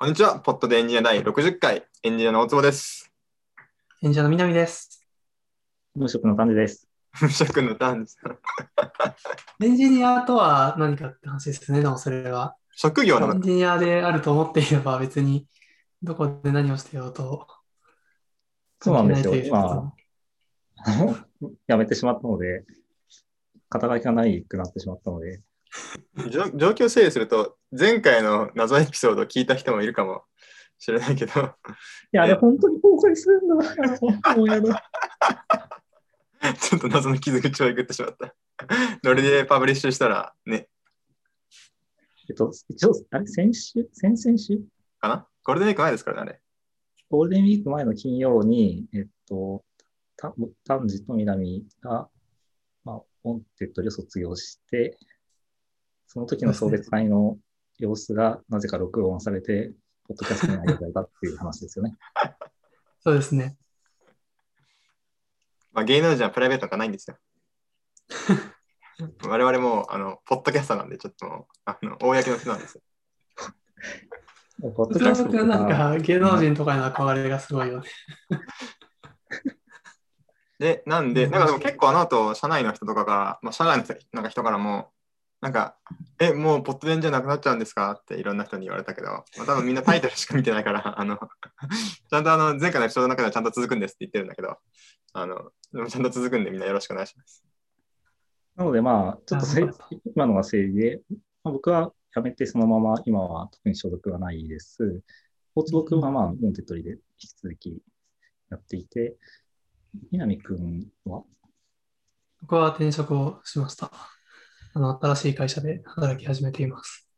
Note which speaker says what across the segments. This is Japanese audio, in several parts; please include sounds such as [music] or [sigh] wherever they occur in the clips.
Speaker 1: こんにちは。ポッドでエンジニア第60回、エンジニアの大坪です。
Speaker 2: 演者の南です。
Speaker 3: 無職の感じです。
Speaker 1: 無職のターンです。
Speaker 2: エンジニアとは何かって話ですね、でもそれは。エ
Speaker 1: 職業の
Speaker 2: ンジニアであると思っていれば別にどこで何をしてようと。
Speaker 3: そうなんですよ今 [laughs] 辞めてしまったので、肩書きがないくなってしまったので、
Speaker 1: 状状況整理すると、前回の謎エピソードを聞いた人もいるかもしれないけど、
Speaker 3: いや、あれ本当に崩壊するんだ。もうやだ。[laughs]
Speaker 1: ちょっと謎の傷口をえぐってしまった。ノリでパブリッシュしたら、ね、
Speaker 3: えっと、一応、あれ、先週、先々週？
Speaker 1: かな？ゴールデンウィーク前ですからね、あれ。
Speaker 3: ゴールデンウィーク前の金曜に、えっと、た丹治と南が、まあ、 Wantedly で卒業して、その時の送別会の様子がなぜか録音されて、ポッドキャストに上げられたっていう話ですよね。[laughs]
Speaker 2: そうですね。
Speaker 1: まあ、芸能人はプライベートなんかないんですよ。[laughs] 我々もあの、ポッドキャスターなんで、ちょっとあの公の人なんですよ。
Speaker 3: ポッドキャスト
Speaker 2: なん
Speaker 3: か、
Speaker 2: か芸能人とかへの憧れがすごいよね。
Speaker 1: で、なんで、なんかでも結構あの後、社内の人とかから、まあ、社内の人なんか人からも、なんか、え、もうポットデンじゃなくなっちゃうんですか？っていろんな人に言われたけど、まあ、多分みんなタイトルしか見てないから、[laughs] あの、ちゃんとあの、前回のエピソードの中ではちゃんと続くんですって言ってるんだけど、あの、でもちゃんと続くんでみんなよろしくお願いします。
Speaker 3: なのでまあ、ちょっと今のが整理で、まあ、僕は辞めてそのまま今は特に所属はないです。大坪君はまあ、モンテッドリで引き続きやっていて、南君は？
Speaker 2: 僕は転職をしました。あの新しい会社で働き始めています。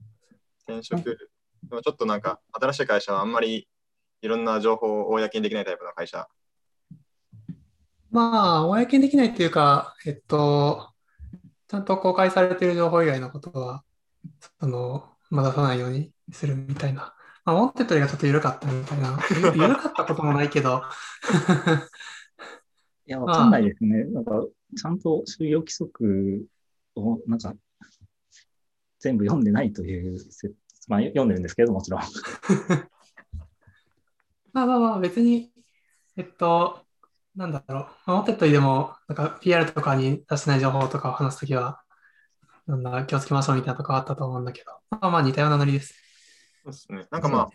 Speaker 1: 転職、でもちょっとなんか、新しい会社はあんまりいろんな情報を公にできないタイプの会社。
Speaker 2: まあ、公にできないというか、えっと、ちゃんと公開されている情報以外のことは、その、まだ出さないようにするみたいな。まあ、モンテッドリがちょっと緩かったみたいな。ゆ [laughs] 緩かったこともないけど、
Speaker 3: いや、[laughs] わかんないですね。なんか、ちゃんと就業規則を、なんか、全部読んでないという説、まあ、読んでるんですけど、もちろん。[laughs]
Speaker 2: まあまあまあ、別に、えっと、なんだろう、まあモンテッドリでも、なんか PR とかに出してない情報とかを話すときは、なんだ、気をつけましょうみたいなとこあったと思うんだけど、まあまあ似たようなノリです。
Speaker 1: そうですね。なんかまあ、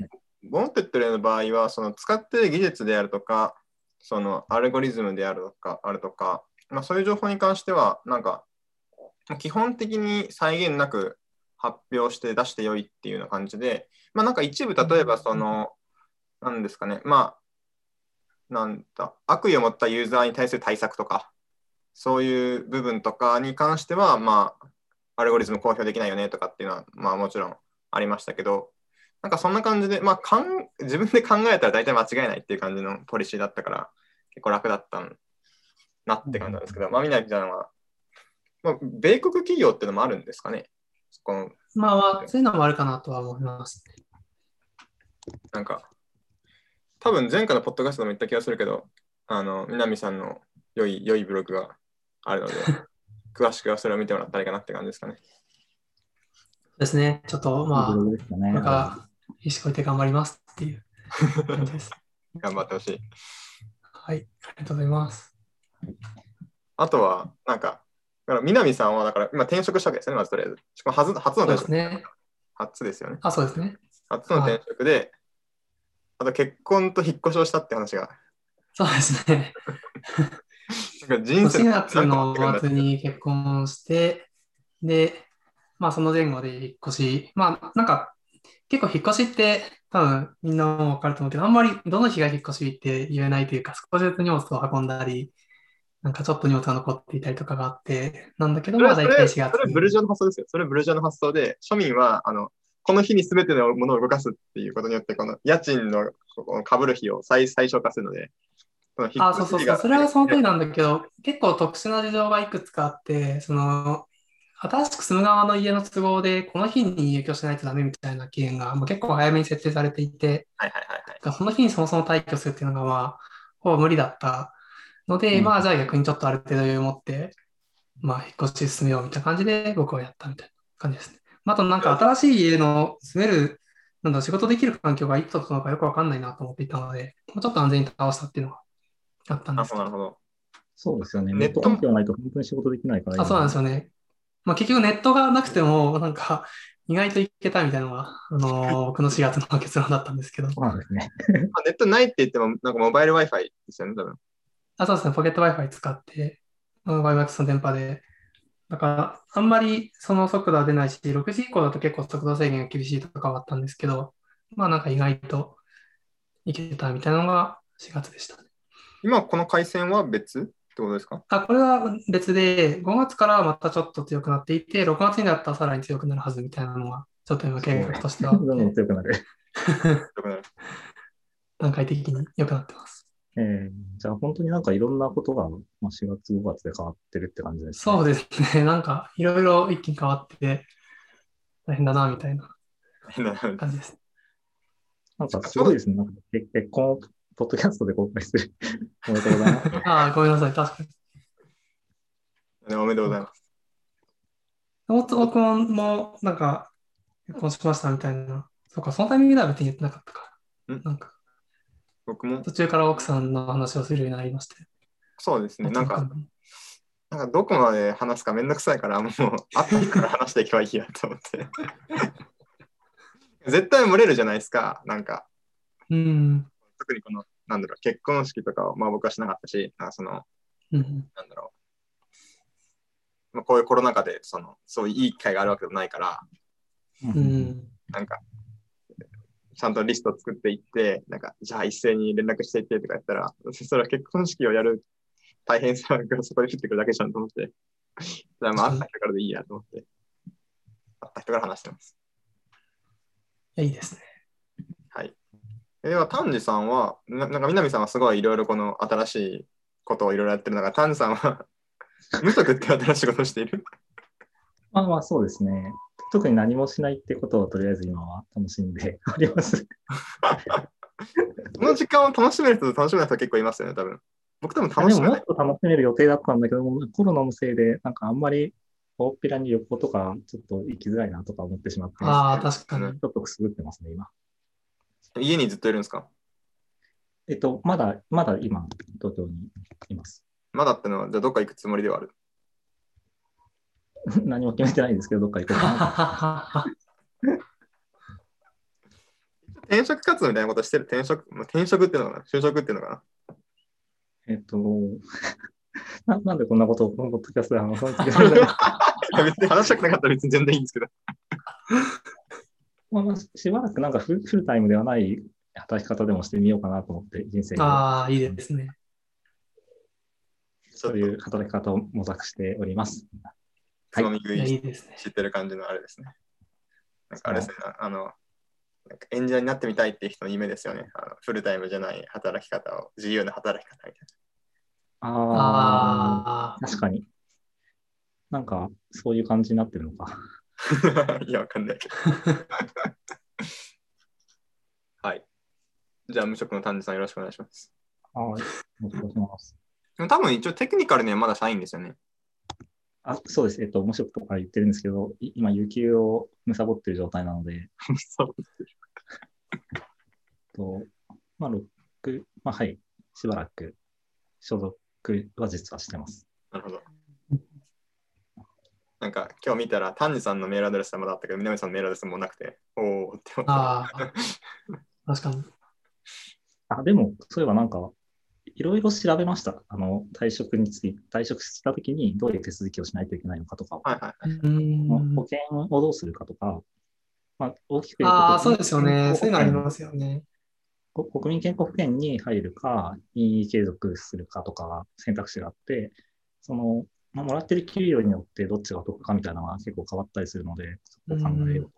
Speaker 1: ボンテッドレの場合は、その使っている技術であるとか、そのアルゴリズムであるとか、あるとか、まあ、そういう情報に関しては、なんか、基本的に再現なく発表して出してよいっていうような感じで、まあなんか一部、例えばその、なんですかね、まあ、なんだ、悪意を持ったユーザーに対する対策とか、そういう部分とかに関しては、まあ、アルゴリズム公表できないよねとかっていうのは、まあもちろんありましたけど、なんかそんな感じで、まあ、かん自分で考えたら大体間違いないっていう感じのポリシーだったから、結構楽だったんなって感じなんですけど、まあ、みなみちゃんは、まあ、米国企業っていうのもあるんですかね？そこの
Speaker 2: まあまあ、そういうのもあるかなとは思います。
Speaker 1: なんか、多分前回のポッドキャストでも言った気がするけど、あの、南さんの良い良いブログがあるので、[laughs] 詳しくはそれを見てもらったらいいかなって感じですかね。
Speaker 2: ですね。ちょっとまあ、
Speaker 3: ね
Speaker 2: これから意思こいて頑張りますっていう感じです。[laughs]
Speaker 1: 頑張ってほしい。
Speaker 2: はい、ありがとうございます。
Speaker 1: あとは、なんか、だから南さんは、だから今転職したわけですね、まずとりあえず。しかも初初の転職。
Speaker 2: すね。
Speaker 1: 初ですよね。
Speaker 2: あ、そうですね。
Speaker 1: 初の転職で、あと結婚と引っ越しをしたって話が、
Speaker 2: そうですね。
Speaker 1: なんか人生
Speaker 2: 4月の末に結婚して、で、まあその前後で引っ越し、まあなんか結構引っ越しって多分みんなもわかると思うけど、あんまりどの日が引っ越しって言えないというか、少しずつ荷物を運んだり、なんかちょっと荷物が残っていたりとかがあって、なんだけど、
Speaker 1: それ
Speaker 2: まあ大体4月
Speaker 1: それブルジョアの発想ですよ。それブルジョアの発想で、庶民は、あの、この日に全てのものを動かすっていうことによって、この家賃のこの被る費を最最小化するので、この
Speaker 2: あ、そうそうそう、それはその通りなんだけど、結構特殊な事情がいくつかあって、その、新しく住む側の家の都合で、この日に入居しないとダメみたいな期限が、もう結構早めに設定されていて、
Speaker 1: はいはいはいはい。
Speaker 2: その日にそもそも退去するっていうのが、まあ、ほぼ無理だったので、
Speaker 3: うん
Speaker 2: まあ、じゃあ逆にちょっとある程度余裕を持って、まあ、引っ越し進めようみたいな感じで、僕はやったみたいな感じですね。まああと、なんか新しい家の住めるなんだろう仕事できる環境がいつとのかよくわかんないなと思っていたので、もうちょっと安全に倒したっていうのがあったんで
Speaker 1: あ、
Speaker 2: すけど
Speaker 1: そうなるほど。
Speaker 3: そうですよね。
Speaker 1: ネット？
Speaker 3: 環境ないと本当に仕事できないから。
Speaker 2: あ、そうなんですよね。まあ、結局ネットがなくても、なんか、意外といけたみたいなのが、あのー [laughs] 僕の4月の結論だったんですけど。
Speaker 3: そうですね。
Speaker 1: まあ、ネットないって言っても、なんかモバイル Wi-Fi ですよね、多分。
Speaker 2: あ、そうですね、ポケット Wi-Fi 使って、YMAX の電波で。だから、あんまりその速度は出ないし、6時以降だと結構速度制限が厳しいとかはあったんですけど、まあなんか意外といけたみたいなのが4月でしたね。
Speaker 1: 今この回線は別ってことですか？
Speaker 2: あ、これは別で、5月からまたちょっと強くなっていて、6月になったらさらに強くなるはずみたいなのが、ちょっと今計画としては
Speaker 3: どんどん
Speaker 2: て、[laughs]
Speaker 3: 強くなる。[laughs]
Speaker 1: よくなる
Speaker 2: 段階的に良くなってます。
Speaker 3: えー、じゃあ本当になんかいろんなことが、まあ、4月、5月で変わってるって感じですね。
Speaker 2: そうですね、なんかいろいろ一気に変わって、大変だな、みたいな
Speaker 1: 変 [laughs] な
Speaker 2: 感じです。
Speaker 3: なんかすごいですね。なんか結結婚をポッドキャストで公開する。おめでとうございます。[laughs]
Speaker 2: ああ、ごめんなさい、確かに。
Speaker 1: ねおめでとうございます。
Speaker 2: 大坪君も、なんか、結婚しましたみたいな。そうか、そのタイミングでは別に言ってなかったか。
Speaker 1: ん
Speaker 2: なんか、
Speaker 1: 僕も
Speaker 2: 途中から奥さんの話をするようになりまして。
Speaker 1: そうですね。なんか、なんかどこまで話すかめんどくさいから、もう、あったから話していけばいいやと思って。[laughs] 絶対漏れるじゃないですか。なんか、
Speaker 2: うん。
Speaker 1: 特にこの、なんだろう、結婚式とかを、まあ僕はしなかったし、なんかその、
Speaker 2: うん。
Speaker 1: なんだろう。まあ、こういうコロナ禍で、その、そういういい機会があるわけでもないから、
Speaker 2: うん。
Speaker 1: なんか、ちゃんとリスト作っていって、なんか、じゃあ一斉に連絡していってとかやったら、それは結婚式をやる大変さがそこで降ってくるだけじゃんと思って、じゃあまあ会った人からでいいやと思って、会った人から話してます。
Speaker 2: いやいいですね。
Speaker 1: はい。えでは、丹治さんは、ななんか南さんはすごいいろいろこの新しいことをいろいろやってる中、丹治さんは [laughs] 無職って新しいことをしている？
Speaker 3: まあまあそうですね。特に何もしないってことをとりあえず今は楽しんで [laughs] おります。
Speaker 1: この時間を楽しめる人と楽しめない人結構いますよね、多分。僕多分楽
Speaker 3: で
Speaker 1: しめない。
Speaker 3: ももっと楽しめる予定だったんだけども、コロナのせいで、なんかあんまり大っぴらに旅行とかちょっと行きづらいなとか思ってしまって、
Speaker 2: ああ、確かに。
Speaker 3: ちょっとくすぐってますね、今。
Speaker 1: 家にずっといるんですか？
Speaker 3: えっと、まだ、まだ今、東京にいます。
Speaker 1: まだってのは、じゃあどっか行くつもりではある？[laughs]
Speaker 3: 何も決めてないんですけど、どっか行こうかな。[laughs]
Speaker 1: 転職活動みたいなことしてる？転職、まあ転職っていうのかな？就職っていうのか
Speaker 3: えっと、[laughs] ななんでこんなことをこのポッドキャストで話さなきゃいけないんだろう
Speaker 1: 別に話したくなかったら別に全然いいんですけど。
Speaker 3: まあまあしばらくなんかフルフルタイムではない働き方でもしてみようかなと思って、人生に
Speaker 2: ああ、いいですね。
Speaker 3: そういう
Speaker 1: と
Speaker 3: 働き方を模索しております。
Speaker 1: つまみ食
Speaker 2: いやい
Speaker 1: い
Speaker 2: いですね。
Speaker 1: 知ってる感じのあれですね。なんかあれですね、あの、なんか演者になってみたいっていう人の夢ですよね。あのフルタイムじゃない働き方を、自由な働き方みたい
Speaker 3: あ
Speaker 2: あ
Speaker 3: あ、確かに。なんか、そういう感じになってるのか。
Speaker 1: な。[laughs] いや、わかんないけど。[laughs] はい。じゃあ、無職の丹治さんよろしくお願いします。
Speaker 3: はい。お願いします。
Speaker 1: でも多分一応テクニカルにはまだ社員ですよね。
Speaker 3: あ、そうです。えっと、面白くとか言ってるんですけど、い今、有給を貪ってる状態なので、[laughs]
Speaker 1: そう。
Speaker 3: とまあ、6、まあ、はい、しばらく所属は実はしてます。
Speaker 1: なるほど。なんか今日見たら、丹治さんのメールアドレスはまだあったけど、南さんのメールアドレスもなくて、おおって思った。
Speaker 2: ああ、確かに。[laughs]
Speaker 3: あ、でも、そういえばなんか、いろいろ調べました。あの、退職について、退職したときにどういう手続きをしないといけないのかとかを、
Speaker 1: はいはい。
Speaker 2: うーん
Speaker 3: 保険をどうするかとか、まあ、大きく言うと
Speaker 2: ああ、そうですよね。
Speaker 3: 国
Speaker 2: そういうのありますよね。
Speaker 3: こ国民健康保険に入るか、任意継続するかとか選択肢があって、その、まあ、もらってる給与によってどっちが得かみたいなのが結構変わったりするので、そこを考えよう。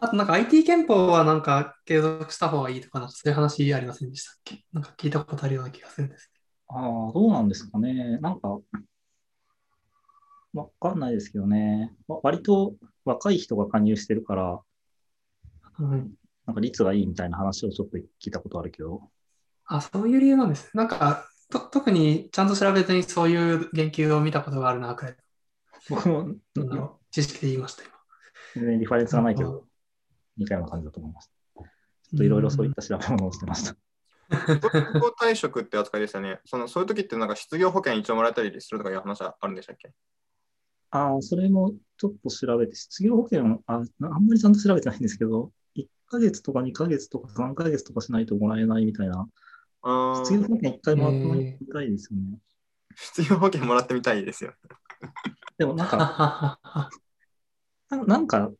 Speaker 2: あとなんか IT 憲法はなんか継続した方がいいとか、なんかそういう話ありませんでしたっけ？なんか聞いたことあるような気がするんですけ
Speaker 3: ああ、どうなんですかね。なんか、わかんないですけどね。わ割と若い人が加入してるから、
Speaker 2: ど。うん、
Speaker 3: なんか率がいいみたいな話をちょっと聞いたことあるけど、
Speaker 2: あ、そういう理由なんです。なんかと、特にちゃんと調べずにそういう言及を見たことがあるな、くらい
Speaker 3: 僕も
Speaker 2: 知識で言いました、今。
Speaker 3: 全然リファレンスがないけど、似たような感じだと思います。ちょっといろいろそういった調べ物をしてました。
Speaker 1: 失業退職って扱いですよね。そのそういう時ってなんか失業保険一応もらえたりするとかいう話はあるんでしたっけ？
Speaker 3: ああ、それもちょっと調べて、失業保険あ、あんまりちゃんと調べてないんですけど、1ヶ月とか2ヶ月とか3ヶ月とかしないともらえないみたいな、
Speaker 1: あ
Speaker 3: 失業保険1回もらって
Speaker 2: へ
Speaker 3: みたいですよね。[laughs]
Speaker 1: 失業保険もらってみたいですよ。
Speaker 3: でもなんか、な [laughs] なんか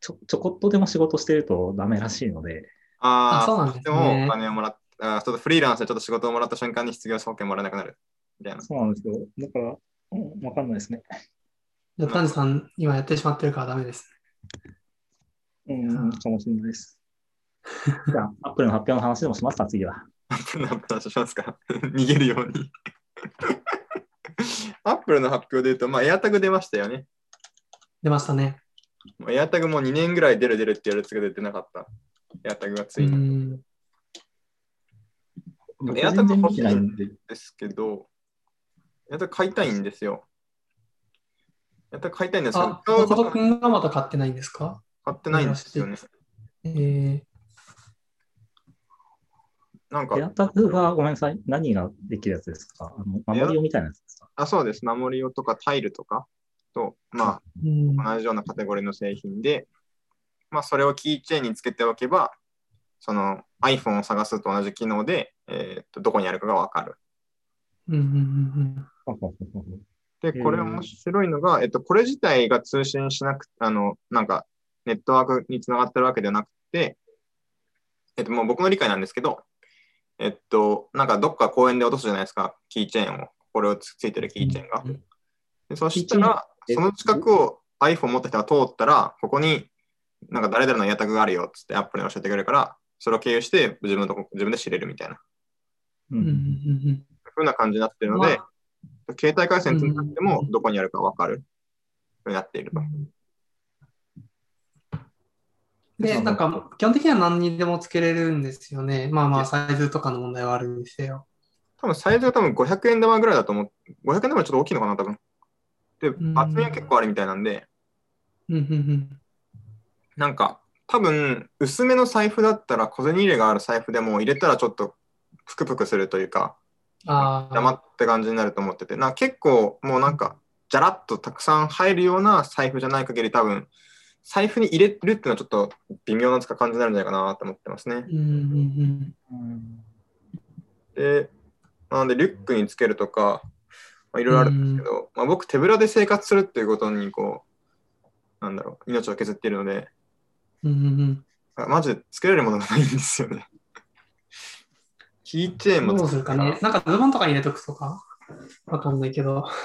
Speaker 3: ちょ、ちょこっとでも仕事してるとダメらしいので、
Speaker 1: ああ、
Speaker 2: あそうなんですね
Speaker 1: でもお金をもらっあーちょっとフリーランスでちょっと仕事をもらった瞬間に失業保険もらえなくなる。みたいな。
Speaker 3: そうなんですよ。だから、うんわかんないですね。
Speaker 2: じゃあ、丹治さん、今やってしまってるからダメです。
Speaker 3: うん、かもしれないです。じゃあ、[laughs] アップルの発表の話でもしますか、次は。
Speaker 1: アップルの話しますか？[laughs] 逃げるように。[laughs] アップルの発表で言うと、まあ、AirTag 出ましたよね。
Speaker 2: 出ましたね。
Speaker 1: もう AirTag も2年ぐらい出る出るって言われてたけど出てなかった。AirTag がつ
Speaker 2: う
Speaker 1: いたん
Speaker 2: ん。
Speaker 3: 僕
Speaker 1: エアタグ欲しい
Speaker 3: てないんで、
Speaker 1: ですけど、AirTag 買いたいんですよ。AirTag 買いたいんですけど
Speaker 2: 誠くんがまだ買ってないんですか？
Speaker 1: 買ってないんですよね。
Speaker 2: えー、
Speaker 1: なんか
Speaker 3: エ、アタグはごめんなさい、何ができるやつですか？あの守り用みたいなやつですか？
Speaker 1: あ、そうです。守り用とかタイルとかと、ま
Speaker 2: うん
Speaker 1: あ、同じようなカテゴリーの製品で、まあ、それをキーチェーンにつけておけば、その iPhone を探すと同じ機能で、えーっとどこにあるかがわかる。で、これ面白いのが、えっと、これ自体が通信しなくあの、なんか、ネットワークにつながってるわけではなくて、えっと、もう僕の理解なんですけど、えっと、なんかどっか公園で落とすじゃないですか、キーチェーンを。これをつついてるキーチェーンが。
Speaker 2: うん
Speaker 1: でそしたら、その近くを iPhone 持った人が通ったら、ここになんか誰々のエアタグがあるよっつって Apple に教えてくれるから、それを経由して自分のとこ自分で知れるみたいな。
Speaker 3: う
Speaker 2: うんうんんうん
Speaker 1: ふうな感じになってる
Speaker 2: うん。
Speaker 1: ので、
Speaker 2: ま
Speaker 1: 携帯回線つながっても
Speaker 2: うん
Speaker 1: どこにあるかわかるふうになっていると。
Speaker 2: あで、なんか、基本的には何にでもつけれるんですよね。まあまあ、サイズとかの問題はあるんですよ。
Speaker 1: 多分サイズが多分500円玉ぐらいだと思う。500円玉はちょっと大きいのかな、多分。で、
Speaker 2: ん
Speaker 1: 厚みは結構あるみたいなんで。なんか、多分、薄めの財布だったら小銭入れがある財布でも入れたらちょっとぷくぷくするというか、
Speaker 2: ああ。
Speaker 1: 黙って感じになると思ってて、な結構もうなんか、じゃらっとたくさん入るような財布じゃない限り多分、財布に入れるっていうのはちょっと微妙な感じになるんじゃないかなと思ってますね。
Speaker 2: うんうん
Speaker 3: うん
Speaker 1: で、なのでリュックにつけるとか、まあいろいろあるんですけど、まあ、僕手ぶらで生活するっていうことにこう、なんだろう、命を削っているので、
Speaker 2: うん。うんうん
Speaker 1: あマジでつけられるものがないんですよね。キーチェーン
Speaker 2: うん。
Speaker 1: も
Speaker 2: どうするかね。なんかズボンとかに入れとくとか？わかんないけど。[laughs]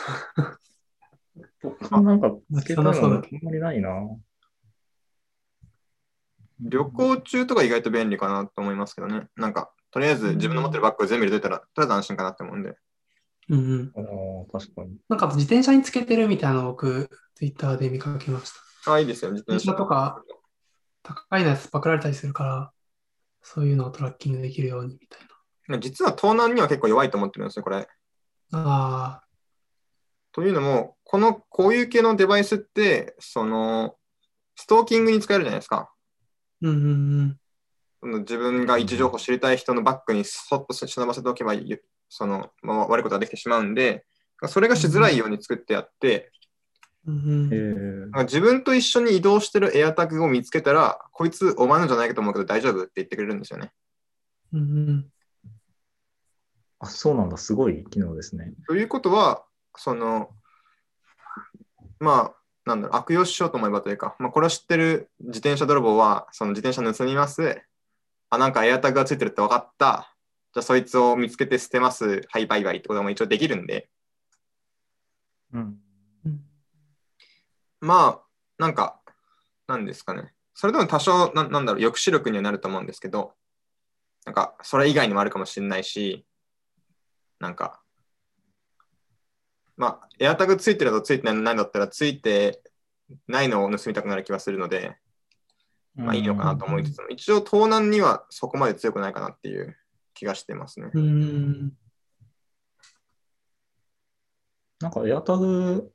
Speaker 3: なんかつけたのあ
Speaker 2: そうんだ
Speaker 3: まりないな。
Speaker 1: 旅行中とか意外と便利かなと思いますけどね。なんか、とりあえず自分の持ってるバッグを全部入れといたら、とりあえず安心かなって思うんで。
Speaker 2: うんうん。
Speaker 3: 確かに。
Speaker 2: なんか自転車につけてるみたいなのを僕、ツイッターで見かけました。
Speaker 1: あ、いいですよ、自転車
Speaker 2: とか。高いのやつパクられたりするから、そういうのをトラッキングできるようにみたい
Speaker 1: 実は盗難には結構弱いと思ってるんですよ、これ。
Speaker 2: な。ああ。
Speaker 1: というのも、この、こういう系のデバイスって、その、ストーキングに使えるじゃないですか。
Speaker 2: うんうんうん。
Speaker 1: 自分が位置情報を知りたい人のバッグにそっと忍ばせておけばいいその、まあ、悪いことができてしまうんで、それがしづらいように作ってあって、
Speaker 2: うん
Speaker 1: 自分と一緒に移動してるエアタグを見つけたら、こいつお前のじゃないかと思うけど大丈夫って言ってくれるんですよね。
Speaker 2: うんうん
Speaker 3: あ、そうなんだ。すごい機能ですね。
Speaker 1: ということは、その、まあ、なんだろう、悪用しようと思えばというか、まあ、これを知ってる自転車泥棒は、その自転車盗みます。あ、なんかエアタグがついてるって分かった。じゃあそいつを見つけて捨てます。はい、バイバイってことも一応できるんで、
Speaker 3: うん。
Speaker 2: うん。
Speaker 1: まあ、なんか、なんですかね。それでも多少な、なんだろう、抑止力にはなると思うんですけど、なんか、それ以外にもあるかもしれないし、なんか、まあ、エアタグついてるのとついてないのないんだったら、ついてないのを盗みたくなる気がするので、まあいいのかなと思いつつも、一応盗難にはそこまで強くないかなっていう気がしてますね。
Speaker 2: うん。
Speaker 3: なんかエアタグ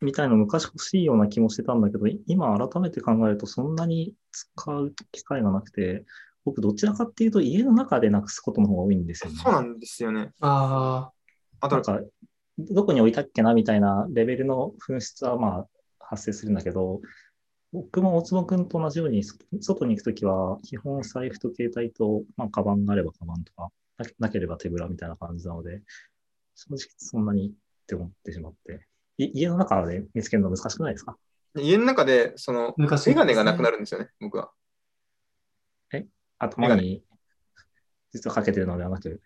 Speaker 3: みたいの昔欲しいような気もしてたんだけど、い今改めて考えるとそんなに使う機会がなくて、僕どちらかっていうと家の中でなくすことの方が多いんですよね。
Speaker 1: そうなんですよね。
Speaker 2: あ
Speaker 1: あと、
Speaker 3: なんか、どこに置いたっけなみたいなレベルの紛失はまあ発生するんだけど、僕も大坪くんと同じように、そ外に行くときは、基本財布と携帯と、まあ、カバンがあればカバンとか、ななければ手ぶらみたいな感じなので、正直そんなにって思ってしまって、い家の中で見つけるの難しくないですか？
Speaker 1: 家の中で、その、
Speaker 2: 昔
Speaker 1: メガネがなくなるんですよね、僕は。
Speaker 3: 頭に実はかけてるのではなく、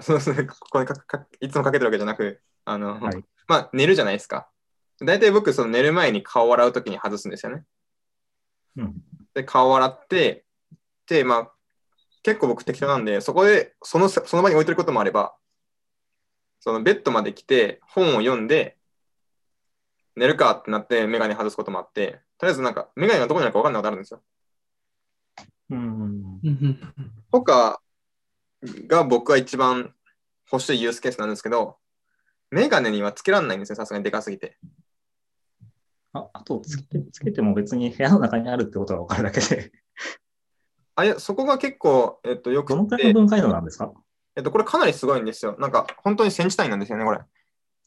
Speaker 1: そうそう、ここにかかいつもかけてるわけじゃなく、あの、
Speaker 3: はい。
Speaker 1: まあ、寝るじゃないですか。大体僕、その寝る前に顔を洗うときに外すんですよね。
Speaker 3: うん。
Speaker 1: で、顔を洗って、で、まあ、結構僕適当なんで、そこで、その、その場に置いてることもあれば、そのベッドまで来て、本を読んで、寝るかってなって、メガネ外すこともあって、とりあえずなんか、メガネがどこにあるか分かんないことあるんですよ。
Speaker 3: うん。
Speaker 2: あ。うんうん
Speaker 1: とかが僕は一番欲しいユースケースなんですけど、メガネにはつけられないんですよ、さすがにでかすぎて。
Speaker 3: ああとつけ、つけても別に部屋の中にあるってことが分かるだけで、
Speaker 1: あいやそこが結構、えっと、よく
Speaker 3: どのくらい
Speaker 1: て
Speaker 3: の、分解度なんですか？
Speaker 1: えっと、これかなりすごいんですよ。なんか、本当にセンチ単位なんですよね、これ。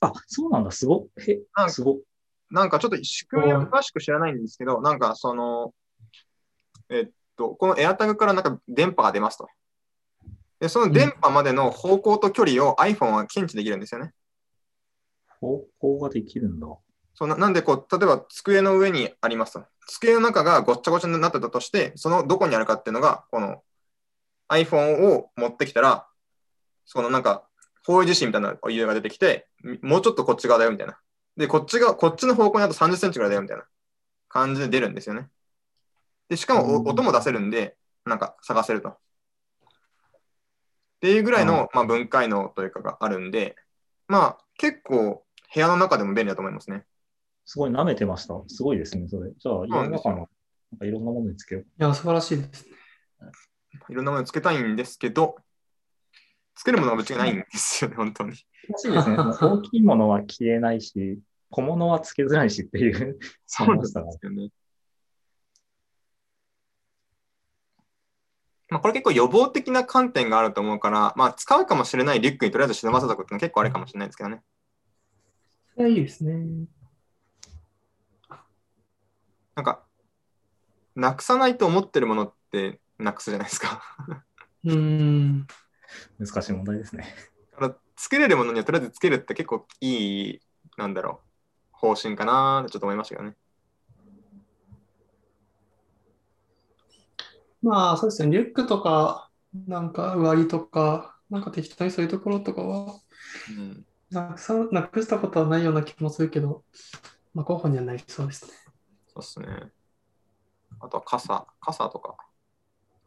Speaker 3: あ、そうなんだ、すごっ。へ
Speaker 1: なん、か
Speaker 3: すごっ。
Speaker 1: なんかちょっと仕組みを詳しく知らないんですけど、なんかその、えっと、この AirTag からなんか電波が出ますと。で、その電波までの方向と距離を iPhone は検知できるんですよね。
Speaker 3: 方向ができるんだ。
Speaker 1: そうななんでこう、例えば机の上にありますと。机の中がごっちゃごちゃになってたとして、そのどこにあるかっていうのが、この iPhone を持ってきたら、そのなんか、方位地震みたいなお湯が出てきて、もうちょっとこっち側だよみたいな。で、こっちが、こっちの方向にあと30センチぐらいだよみたいな感じで出るんですよね。で、しかも音も出せるんで、なんか探せると。っていうぐらいの、まあ、分解能というかがあるんで、まあ結構部屋の中でも便利だと思いますね。
Speaker 3: すごい舐めてました。すごいですね、それ。じゃあ、家の中
Speaker 1: う
Speaker 3: のなんかいろんなものにつけよう。
Speaker 2: いや、素晴らしいですね。
Speaker 1: いろんなものつけたいんですけど、つけるものがぶっちゃけないんですよね、本当に。
Speaker 3: 難しいですね。[laughs] 大きいものは消えないし、小物はつけづらいしっていう。
Speaker 1: そうなんですよね。まあ、これ結構予防的な観点があると思うから、まあ、使うかもしれないリュックにとりあえず忍ばせておくっていうのは結構あれかもしれないですけどね。
Speaker 2: いいですね。
Speaker 1: なんか、なくさないと思ってるものってなくすじゃないですか。
Speaker 2: うーん。
Speaker 3: 難しい問題ですね。
Speaker 1: だから作れるものにはとりあえずつけるって結構いい、なんだろう、方針かなってちょっと思いましたけどね。
Speaker 2: まあ、そうですね。リュックとか、なんか上着とか、なんか適当にそういうところとかは、
Speaker 1: うん、
Speaker 2: なくさ、なくしたことはないような気もするけど、まあ、候補にはなりそうですね。
Speaker 1: そうっすね。あとは傘、傘とか。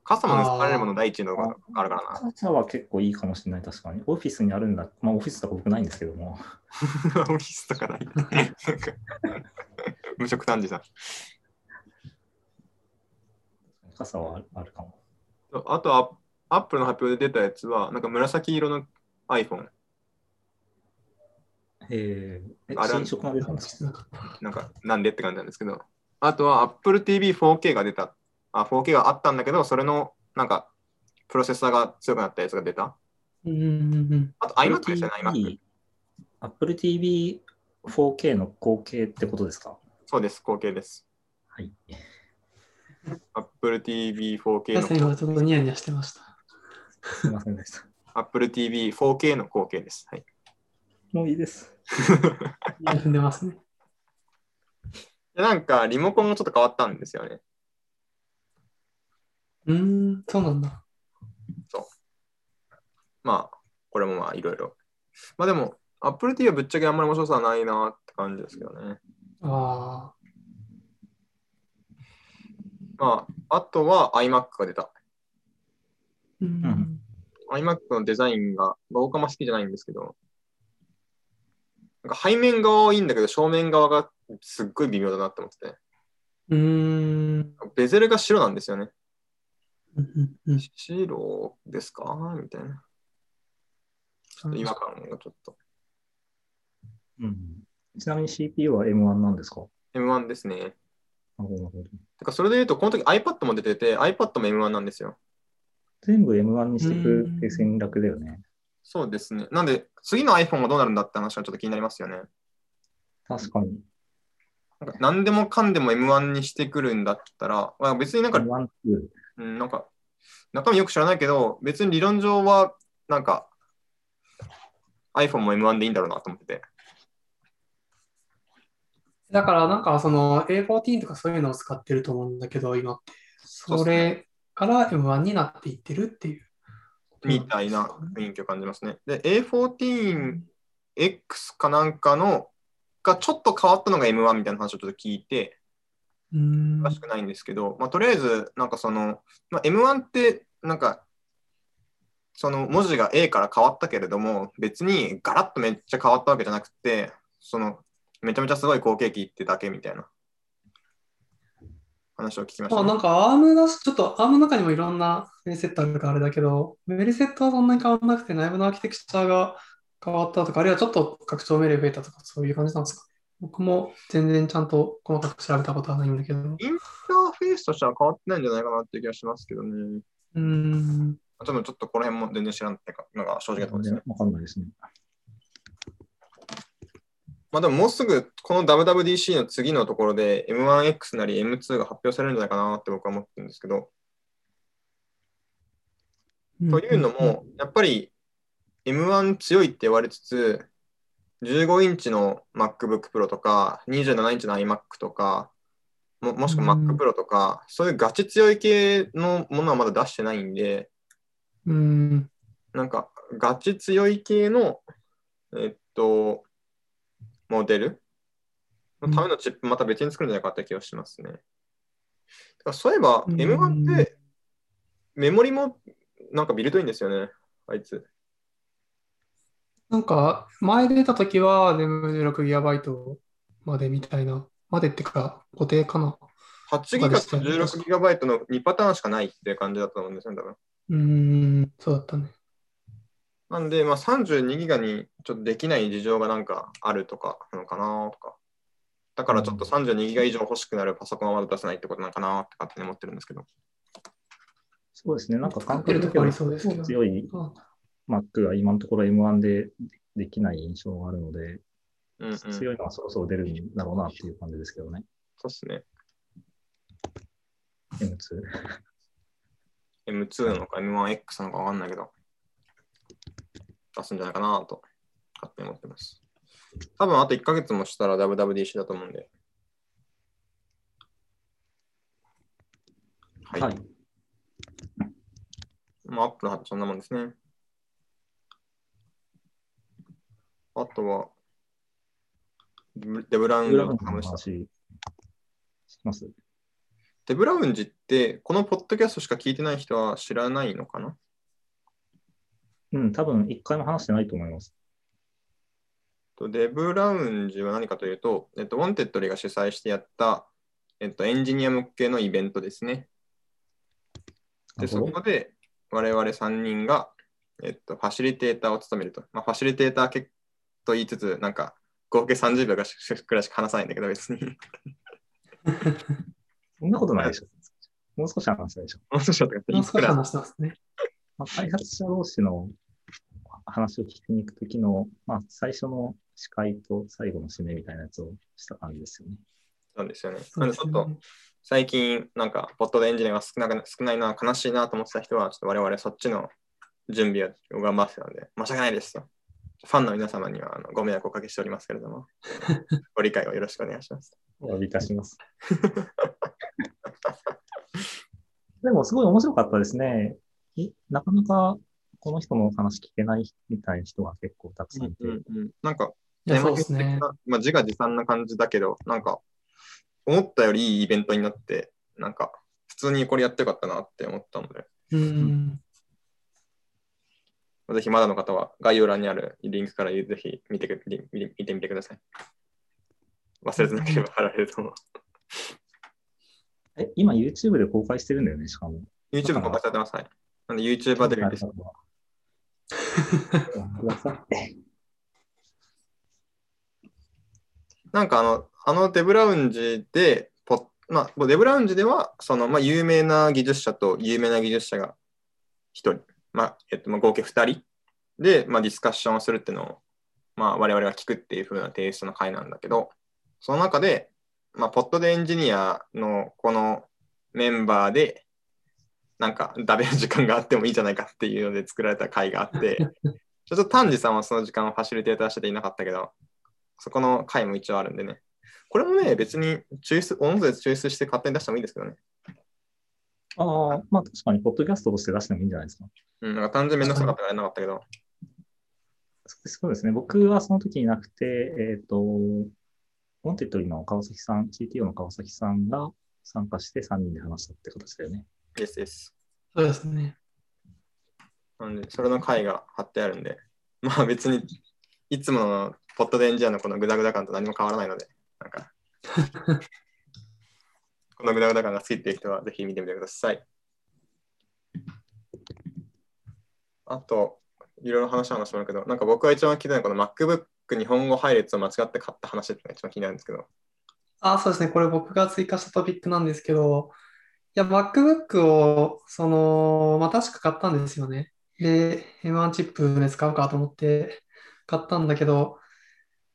Speaker 1: 傘も盗まれるもの第一のがあるからな。
Speaker 3: 傘は結構いいかもしれない、確かに。オフィスにあるんだ。まあ、オフィスとか僕ないんですけども。[laughs]
Speaker 1: オフィスとかない。なんか無職短時さん。
Speaker 3: 傘はあるかも。
Speaker 1: あとは、アップルの発表で出たやつは、なんか紫色の iPhone。
Speaker 3: えー、え
Speaker 1: あれは
Speaker 3: 新色が出たんです。
Speaker 2: な
Speaker 1: んか、なんでって感じなんですけど。あとは、Apple TV 4K が出た。あ、4K があったんだけど、それの、なんか、プロセッサーが強くなったやつが出た。
Speaker 2: うんうんうん
Speaker 1: あと、iMac ですよね、iMac。
Speaker 3: Apple TV 4K の後継ってことですか？
Speaker 1: そうです、後継です。
Speaker 3: はい。
Speaker 1: Apple TV 4K
Speaker 2: 確かに
Speaker 1: の
Speaker 2: 今ちょっとニヤニヤしてました。
Speaker 3: すみませんでした。
Speaker 1: Apple TV 4K の後継です。はい。
Speaker 3: もういいです。[laughs]
Speaker 2: 踏んでますね。
Speaker 1: でなんか、リモコンがちょっと変わったんですよね。
Speaker 2: うーん、そうなんだ。
Speaker 1: まあ、これもまあ、いろいろ。まあでも、Apple TV はぶっちゃけあんまり面白さはないなって感じですけどね。
Speaker 2: あ
Speaker 1: まあ、あとは iMac が出た。
Speaker 2: ーうん
Speaker 3: ん
Speaker 1: iMac のデザインが、僕あんま好きじゃないんですけど、なんか背面側はいいんだけど、正面側がすっごい微妙だなって思ってて、
Speaker 2: うーん。
Speaker 1: ベゼルが白なんですよね。
Speaker 2: うんうんうん
Speaker 1: 白ですか？みたいな。ちょっと違和感がちょっと。
Speaker 3: うん。ちなみに CPU は M1 なんですか
Speaker 1: ？M1 ですね。
Speaker 3: なるほど、なるほど。
Speaker 1: てかそれで言うと、この時 iPad も出てて、iPad も M1 なんですよ。
Speaker 3: 全部 M1 にしていくって戦略だよね。
Speaker 1: そうですね。なんで、次の iPhone はどうなるんだって話はちょっと気になりますよね。
Speaker 3: 確かに。
Speaker 1: なんか何でもかんでも M1 にしてくるんだったら、まあ、別になんか、
Speaker 3: M1 って
Speaker 1: うん、なんか、中身よく知らないけど、別に理論上は、なんか、iPhone も M1 でいいんだろうなと思ってて。
Speaker 2: だからなんかその A14 とかそういうのを使ってると思うんだけど、今って。それから M1 になっていってるっていう。
Speaker 1: みたいな雰囲気を感じますね。で、A14X かなんかのがちょっと変わったのが M1 みたいな話をちょっと聞いて、
Speaker 2: うん
Speaker 1: 詳しくないんですけど、まあ、とりあえず、なんかその、まあ、M1 って、なんか、その文字が A から変わったけれども、別にガラッとめっちゃ変わったわけじゃなくて、その、めちゃめちゃすごい好景気ってだけみたいな話を聞きました、ね。
Speaker 2: まあなんか ARM だし、ちょっと ARM の中にもいろんなメルセットあるからあれだけど、メルセットはそんなに変わらなくて内部のアーキテクチャが変わったとか、あるいはちょっと拡張命令増えたとか、そういう感じなんですか？ね。僕も全然ちゃんと細かく調べたことはないんだけど。
Speaker 1: インターフェースとしては変わってないんじゃないかなっていう気がしますけどね。
Speaker 2: うん。
Speaker 1: ちょっとちょっとこの辺も全然知らんってかのが正直なところですね。
Speaker 3: わかんないですね。
Speaker 1: まあでももうすぐこの WWDC の次のところで M1X なり M2 が発表されるんじゃないかなって僕は思ってるんですけど、というのも、やっぱり M1 強いって言われつつ、15インチの MacBook Pro とか、27インチの iMac とか、ももしくは Mac Pro とか、そういうガチ強い系のものはまだ出してないんで、
Speaker 2: うん。
Speaker 1: なんかガチ強い系の、えっと、モデルのためのチップまた別に作るんじゃないかって気がしますね。だからそういえば、
Speaker 2: うん
Speaker 1: M1 ってメモリもなんかビルドインですよね、あいつ。
Speaker 2: なんか、前出た時は 16GB までみたいな、までってか、固定かな。
Speaker 1: 8ギガと 16GB の2パターンしかないっていう感じだったと思うんですよ、多分。
Speaker 2: うん、そうだったね。
Speaker 1: なんで、まあ、32ギガにちょっとできない事情がなんかあるとかなのかなとか。だからちょっと32ギガ以上欲しくなるパソコンはまだ出せないってことなのかなって勝手に思ってるんですけど。
Speaker 3: そうですね。なんか感
Speaker 2: 作ってるとこあり
Speaker 3: 覚だけど
Speaker 2: そうですけど
Speaker 3: 強い Mac が今のところ M1 でできない印象があるので、
Speaker 1: うんうん。
Speaker 3: 強いのはそろそろ出るんだろうなっていう感じですけどね。
Speaker 1: そうっすね。
Speaker 3: M2。
Speaker 1: M2 なのか M1X なのかわかんないけど、出すんじゃないかなと勝手に思ってます。多分あと1ヶ月もしたら WWDC だと思うんで。はい。
Speaker 3: はい。
Speaker 1: まあ、アップルはそんなもんですね。あとは、デブラウンジ
Speaker 3: ブラウンの
Speaker 1: の話した。
Speaker 3: 話します？
Speaker 1: DevLounge って、このポッドキャストしか聞いてない人は知らないのかな？
Speaker 3: うん、多分一回も話してないと思います。
Speaker 1: と DevLounge は何かというと、えっと、 Wantedly が主催してやった、えっと、エンジニア向けのイベントですね。で、そこで我々3人が、えっと、ファシリテーターを務めると。まあ、ファシリテーターけと言いつつ、なんか、合計30秒がしくらいしか話さないんだけど、別に。[laughs]
Speaker 3: そんなことな [laughs] いでしょ。もう少し話したでしょ。
Speaker 1: もう少し
Speaker 2: 話してますね。
Speaker 3: まあ、開発者同士の話を聞きに行くときの、まあ、最初の司会と最後の締めみたいなやつをした感じですよね。
Speaker 1: なんですよね。
Speaker 2: そうです
Speaker 1: なんでちょっと
Speaker 2: ね。
Speaker 1: 最近、なんか、ポットでエンジニアが少なく少ないな、悲しいなと思ってた人は、ちょっと我々そっちの準備を頑張ってたので、申し訳ないですと。ファンの皆様にはあのご迷惑をおかけしておりますけれども、[laughs] ご理解をよろしくお願いします。
Speaker 3: お詫びいたします。[laughs] でも、すごい面白かったですね。いなかなかこの人の話聞けないみたいな人が結構たくさんいて、
Speaker 1: なんか、
Speaker 2: いや、そうですね。
Speaker 1: まあ、自画自賛な感じだけど、なんか、思ったよりいいイベントになって、なんか、普通にこれやってよかったなって思ったので、
Speaker 2: うん。
Speaker 1: ぜひまだの方は概要欄にあるリンクからぜひ見てく見てみてください。忘れてなければ貼られると思う。[laughs]
Speaker 3: え、今 YouTube で公開してるんだよね、しかも。
Speaker 1: YouTube 公開されてます。はい。なんで YouTuber デビューで。[laughs] なんかあの、あのデブラウンジで、ポまあ、デブラウンジでは、その、まあ、有名な技術者と有名な技術者が1人、まあ、えっと、まあ、合計2人で、まあ、ディスカッションをするっていうのを、まあ、我々が聞くっていう風なテイストの回なんだけど、その中で、まあ、ポッドでエンジニアのこのメンバーで、なんか、食べる時間があってもいいんじゃないかっていうので作られた回があって、[laughs] ちょっと丹治さんはその時間をファシリテーターしてていなかったけど、そこの回も一応あるんでね。これもね、別に抽出、音声抽出して勝手に出してもいいですけどね。
Speaker 3: ああ、まあ確かに、ポッドキャストとして出してもいいんじゃないですか。
Speaker 1: うん、なんか単純にめんどくさかったからやらなかったけど。
Speaker 3: そうですね。僕はその時いなくて、えっ、と、 Wantedly の川崎さん、CTO の川崎さんが参加して3人で話したって形だよね。
Speaker 1: ですです。
Speaker 2: そうですね。
Speaker 1: なんで、それの回が貼ってあるんで、[laughs] まあ別に、いつものポッドでエンジニアのこのグダグダ感と何も変わらないので、なんか、[laughs] このグダグダ感が好きっていう人はぜひ見てみてください。あと、いろいろ話した話もあるけど、なんか僕が一番聞いたのはこの MacBook 日本語配列を間違って買った話ってのが一番気になるんですけど、
Speaker 2: あ、そうですね。これ僕が追加したトピックなんですけど、いや、MacBook を、その、まあ、確か買ったんですよね。で、M1 チップで使うかと思って買ったんだけど、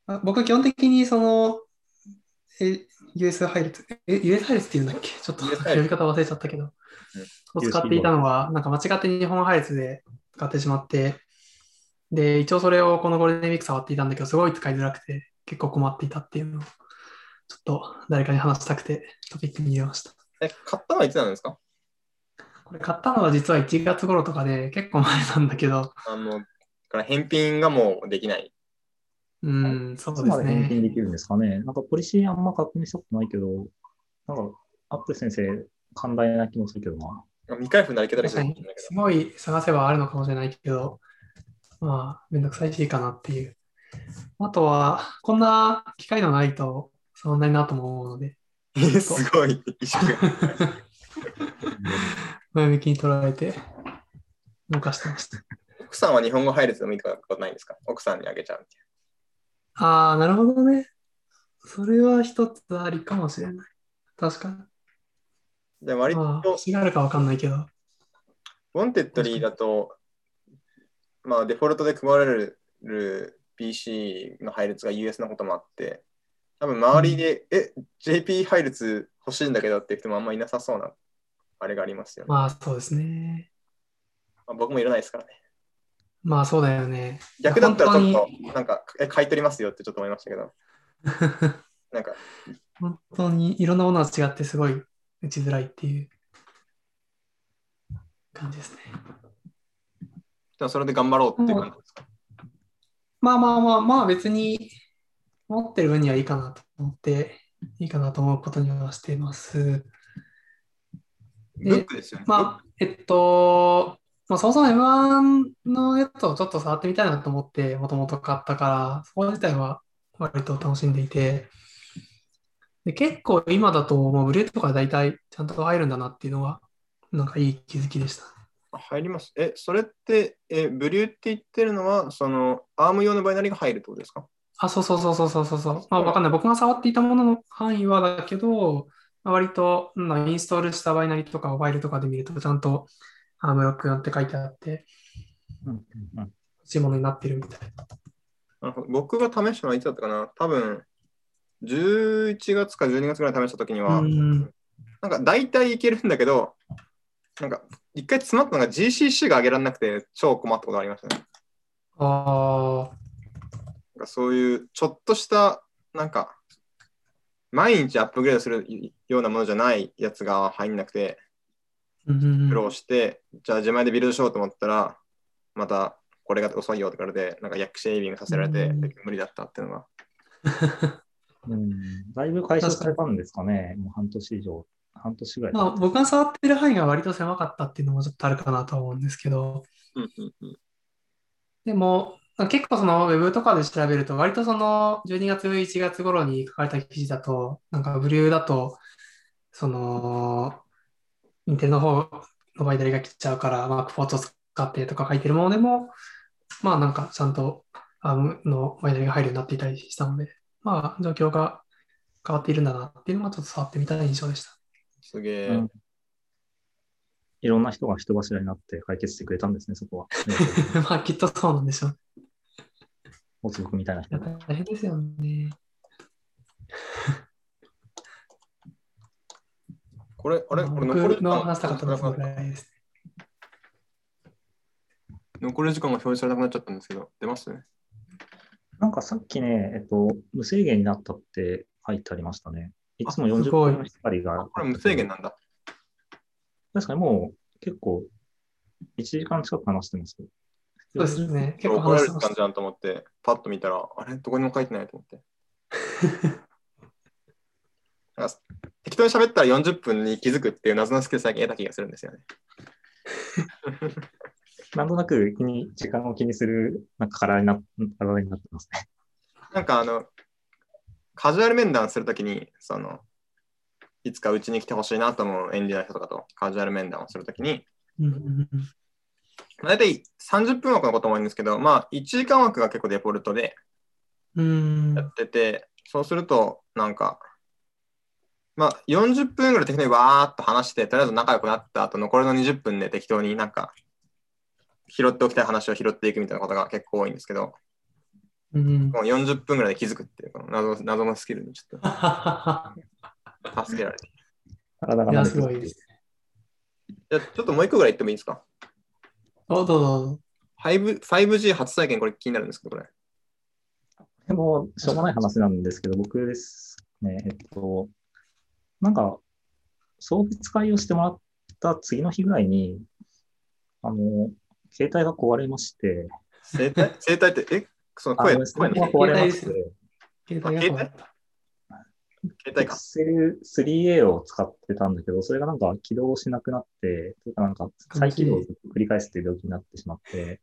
Speaker 2: あ僕基本的にその、え、US 配列、え、US 配列っていうんだっけ？ちょっと読み方忘れちゃったけど、を使っていたのは、なんか間違って日本配列で使ってしまって、で、一応それをこのゴールデンウィーク触っていたんだけど、すごい使いづらくて、結構困っていたっていうのを、ちょっと誰かに話したくてトピックに入れました。
Speaker 1: え、買ったのはいつなんですか？
Speaker 2: これ買ったのは実は1月頃とかで結構前なんだけど、
Speaker 1: あの、だから返品がもうできない。
Speaker 2: うん、そう
Speaker 3: いつ
Speaker 2: です
Speaker 3: まで返。できるんですかね。なんかポリシーあんま確認したことないけど、なんかアップル先生、寛大な気もするけどな。
Speaker 1: 未開封になりけたりする
Speaker 2: すごい探せばあるのかもしれないけど、まあ、めんどくさいしいかなっていう。あとは、こんな機会のないと、そんなになとも思うので、[laughs]
Speaker 1: すごい。意識が [laughs]
Speaker 2: 前向きに捉えて、動かしてました。
Speaker 1: 奥さんは日本語配列でもいいとかことないんですか？奥さんにあげちゃうみたい
Speaker 2: ああ、なるほどね。それは一つありかもしれない。確かに。
Speaker 1: な。で割
Speaker 2: まあ、
Speaker 1: と、
Speaker 2: 違うかわかんないけど。
Speaker 1: Wantedly だと、まあ、デフォルトで配られる PC の配列が US のこともあって、多分周りで、え、JP 配列欲しいんだけどっていう人もあんまいなさそうな、あれがありますよね。
Speaker 2: まあ、そうですね。
Speaker 1: まあ、僕もいらないですからね。
Speaker 2: まあ、そうだよね。
Speaker 1: 逆だったらちょっ
Speaker 2: 本
Speaker 1: と、なんか、え、買い取りますよってちょっと思いましたけど、[laughs] なんか、
Speaker 2: 本当にいろんなものが違ってすごい打ちづらいっていう感じですね。
Speaker 1: でもそれで頑張ろうっていう感じですか？
Speaker 2: まあまあまあまあ別に持ってる分にはいいかなと思って、いいかなと思うことにはしています。
Speaker 1: ブックですよね。
Speaker 2: まあ、えっと、まあ、そもそも M1 のやつをちょっと触ってみたいなと思って、もともと買ったから、そこ自体は割と楽しんでいて、で結構今だと、もうブレードとか大体ちゃんと入るんだなっていうのが、なんかいい気づきでした。
Speaker 1: あ入ります。え、それって、え、ブリューって言ってるのは、その、アーム用のバイナリが入るってことですか？
Speaker 2: あ、そうそうそうそうそうそうそう。まあ、わかんない。僕が触っていたものの範囲はだけど、まあ、割と、うんインストールしたバイナリとかファイルとかで見ると、ちゃんとアーム64って書いてあって、
Speaker 3: うんう
Speaker 2: 欲しいものになってるみたいな。
Speaker 1: な僕が試したのはいつだったかな？多分、11月か12月ぐらいに試したときには、
Speaker 2: うん。
Speaker 1: なんか大体いけるんだけど、なんか一回詰まったのが GCC が上げられなくて超困ったことがありましたね。
Speaker 2: ああ、
Speaker 1: なんかそういうちょっとした、なんか、毎日アップグレードするようなものじゃないやつが入んなくて、苦労して、じゃあ自前でビルドしようと思ったら、またこれが遅いよって言われて、なんか薬シェービングさせられて、
Speaker 2: うん
Speaker 1: 無理だったっていうのが。[laughs]
Speaker 3: うん。だいぶ解消されたんですかね。もう半年以上。半年ぐらい。
Speaker 2: まあ、僕が触ってる範囲が割と狭かったっていうのもちょっとあるかなとは思うんですけど、
Speaker 1: うんうんうん
Speaker 2: でも、結構そのウェブとかで調べると、割とその12月、1月頃に書かれた記事だと、なんかブリューだと、その、インテルの方のバイナリが来ちゃうから、マークフォートを使ってとか書いてるものでも、まあなんかちゃんとアームのバイナリが入るようになっていたりしたので、まあ、状況が変わっているんだなっていうのがちょっと触ってみたい印象でした。
Speaker 1: すげえ。
Speaker 3: うんいろんな人が人柱になって解決してくれたんですね、そこは。[laughs]
Speaker 2: まあ、きっとそうなんでしょう。
Speaker 3: おつぼくみたいない人。
Speaker 2: 大変ですよね。
Speaker 1: これ、あれ？これ残り時間
Speaker 2: 僕の話したかったのはそのぐらいです。
Speaker 1: 残り時間が表示されなくなっちゃったんですけど、出ます？
Speaker 3: なんかさっきね、えっと、無制限になったって書いてありましたね。いつも
Speaker 2: あす
Speaker 3: 40
Speaker 2: ごい
Speaker 3: 分の光が。
Speaker 1: これ無制限なんだ。
Speaker 3: 確かにもう結構1時間近く話してます。
Speaker 2: そうですね。結構
Speaker 1: 怒ら
Speaker 2: 話してました。
Speaker 1: れる感じなんと思って、パッと見たら、あれ？どこにも書いてないと思って。[laughs] に喋ったら40分に気づくっていう謎のスキル最近得た気がするんですよね。[laughs]
Speaker 3: なんとなく気に時間を気にするなんか体にな体になってますね。
Speaker 1: なんかあの、カジュアル面談するときに、その、いつかうちに来てほしいなと思うエンジニアの人とかとカジュアル面談をするときに、大体30分枠のことも多いんですけど、まあ1時間枠が結構デフォルトで
Speaker 2: うん
Speaker 1: やってて、そうするとなんか、まあ40分ぐらい適当にわーっと話して、とりあえず仲良くなった後、残りの20分で適当になんか拾っておきたい話を拾っていくみたいなことが結構多いんですけど、
Speaker 2: うん
Speaker 1: もう40分ぐらいで気づくっていうこの謎謎のスキルにちょっと助けられて。
Speaker 2: いや、
Speaker 3: 体が
Speaker 2: すごいです。
Speaker 1: じゃあちょっともう一個ぐらい言ってもいいですか？
Speaker 2: おどうぞどうぞ。
Speaker 1: 5 5G 初体験、これ気になるんですけど、これ？
Speaker 3: でも、しょうもない話なんですけど、僕ですね、えっと、なんか、送別会をしてもらった次の日ぐらいに、あの、携帯が壊れまして、
Speaker 1: 生態生態って、え？その
Speaker 3: あ
Speaker 1: 声、声の？
Speaker 3: 壊れまして、
Speaker 2: 携帯が壊れた。
Speaker 1: 携帯か。
Speaker 3: Pixel 3A を使ってたんだけど、それがなんか起動しなくなって、というかなんか再起動を繰り返すっていう病気になってしまって、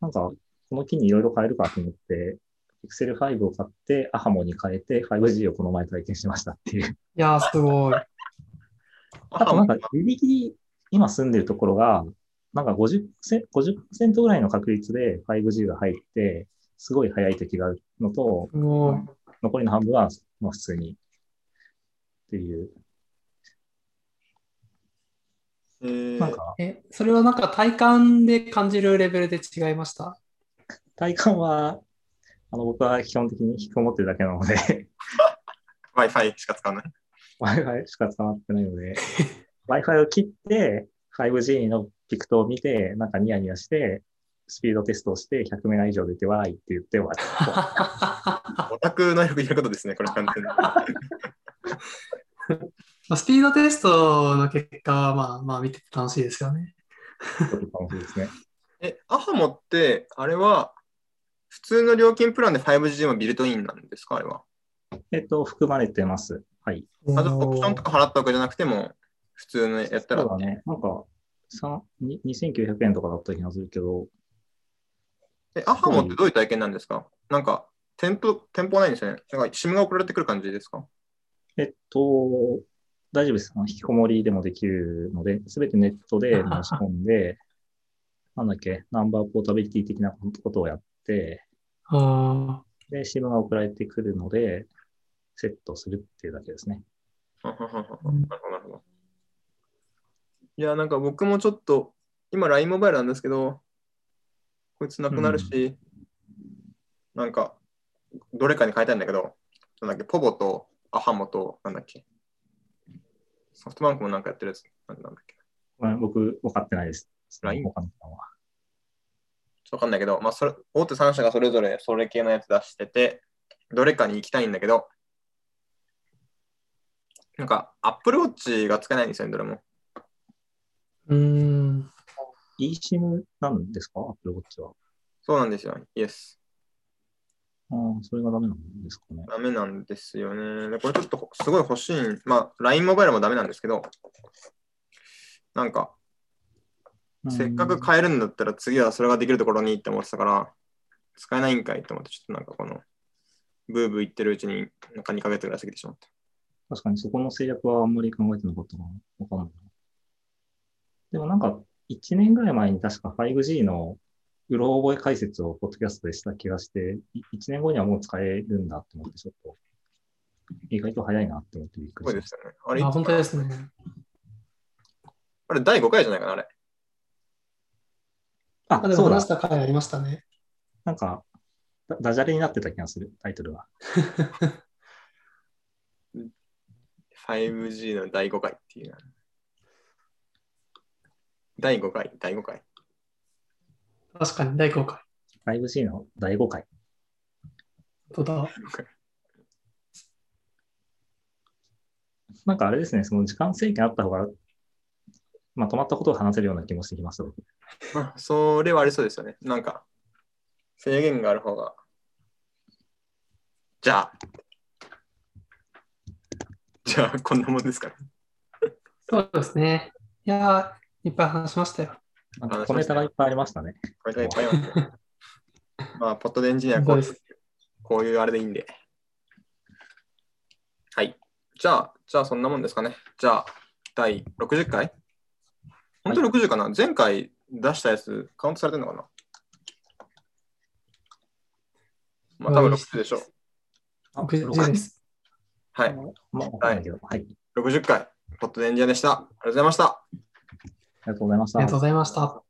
Speaker 3: なんかこの機にいろいろ変えるかと思って、Pixel 5を買って、アハモに変えて 5G をこの前体験しましたっていう。
Speaker 2: いやー、すごい。[laughs]
Speaker 3: あとなんか、ギリギリ今住んでるところが、なんか 50%, 50ぐらいの確率で 5G が入って、すごい早い時があるのと。残りの半分はまあ普通にっていう。
Speaker 1: えー
Speaker 3: なんか、
Speaker 2: え、それはなんか体感で感じるレベルで違いました？
Speaker 3: 体感は、あの、僕は基本的に引きこもってるだけなので、[laughs]
Speaker 1: Wi-Fi しか使わない
Speaker 3: ？Wi-Fi しか使ってないので、Wi-Fi を切って、5G のピクトを見て、なんかニヤニヤして、スピードテストをして、100メガ以上出てわーいって言って終わる。
Speaker 1: オタクのよく言うことですね、これ完全に。[laughs]
Speaker 2: まあスピードテストの結果は、まあ、まあ、見てて楽しいですよね。[laughs]
Speaker 3: ちょっと楽しいですね。
Speaker 1: え、アハモって、あれは、普通の料金プランで 5G もビルトインなんですか？あれは。
Speaker 3: えっと、含まれてます。はい。
Speaker 1: あとオプションとか払ったわけじゃなくても、普通のやったら
Speaker 3: そうだね。なんか、さに2900円とかだった気がするけど、
Speaker 1: え、アハモってどういう体験なんですか？なんか、店舗、店舗はないんですよね。なんか、SIM が送られてくる感じですか？
Speaker 3: えっと、大丈夫です。引きこもりでもできるので、すべてネットで申し込んで、[laughs] なんだっけ、ナンバーポータビリティ的なことをやって、
Speaker 2: あ
Speaker 3: で、SIM が送られてくるので、セットするっていうだけですね。
Speaker 1: なるほど、なるほど。なるほどいや、なんか僕もちょっと、今 LINE モバイルなんですけど、こいつなくなるし、なんか、どれかに変えたいんだけど、なんだっけ、ポボとアハモと、なんだっけ、ソフトバンクもなんかやってるやつ、なんだっけ、
Speaker 3: 僕、分かってないです。
Speaker 1: LINE？
Speaker 3: 他の人は。
Speaker 1: ちょっとわかんないけど、まあ、それ大手3社がそれぞれそれ系のやつ出してて、どれかに行きたいんだけど、なんか Apple Watch が使えないんですよね、どれも。
Speaker 2: あ。うーん。
Speaker 3: eSIM なんですか ?Apple Watch は。
Speaker 1: そうなんですよ。イエス。
Speaker 3: ああ、それがダメなんですかね。
Speaker 1: ダメなんですよね。でこれちょっとすごい欲しい。まあ、LINE モバイルもダメなんですけど、なんか、せっかく買えるんだったら次はそれができるところにって思ってたから、使えないんかいって思って、ちょっとなんかこの、ブーブー言ってるうちに、なんか2ヶ月ぐらい過ぎてしまった。
Speaker 3: 確かにそこの制約はあんまり考えてなかったな。わかんないな。でもなんか、1年ぐらい前に確か 5G のうろ覚え解説をポッドキャストでした気がして、1年後にはもう使えるんだって思って、ちょっと、意外と早いなって思ってびっくりしました。
Speaker 1: すごいですよね。あれ、
Speaker 2: あ、本当ですね。
Speaker 1: あれ第5回じゃないかな、あれ。
Speaker 3: あ
Speaker 2: あ、で
Speaker 3: そうだ
Speaker 2: も話し。た回ありましたね。
Speaker 3: なんか、ダダジャレになってた気がする、タイトルは。
Speaker 1: 5G の第5回っていうな。第5回、第5回？
Speaker 2: 確かに第5回。
Speaker 3: 5G の第5回。
Speaker 2: そうだ。
Speaker 3: なんかあれですね、その時間制限あった方が、まとまったことを話せるような気もしてきました。僕
Speaker 1: まあ、それはありそうですよね。なんか、制限がある方が。じゃあ。じゃあ、こんなもんですかね。
Speaker 2: そうですね。いやー、いっぱい話しましたよ。
Speaker 3: なんか小ネタがいっぱいありましたね。
Speaker 1: これがいっぱいありますね。[laughs] まあ、ポットでエンジニアこうこういうあれでいいんで。はい。じゃあ、じゃあそんなもんですかね。じゃあ、第60回本当に60かな、前回出したやつカウントされてるのかな？まあ、多分60でしょう。
Speaker 3: あ
Speaker 2: 60です。
Speaker 1: はい。
Speaker 3: まあ。はい。あり
Speaker 1: 60回、ポットでエンジニアでした。ありがとうございました。
Speaker 3: がとうございました
Speaker 2: ありがとう。ございました。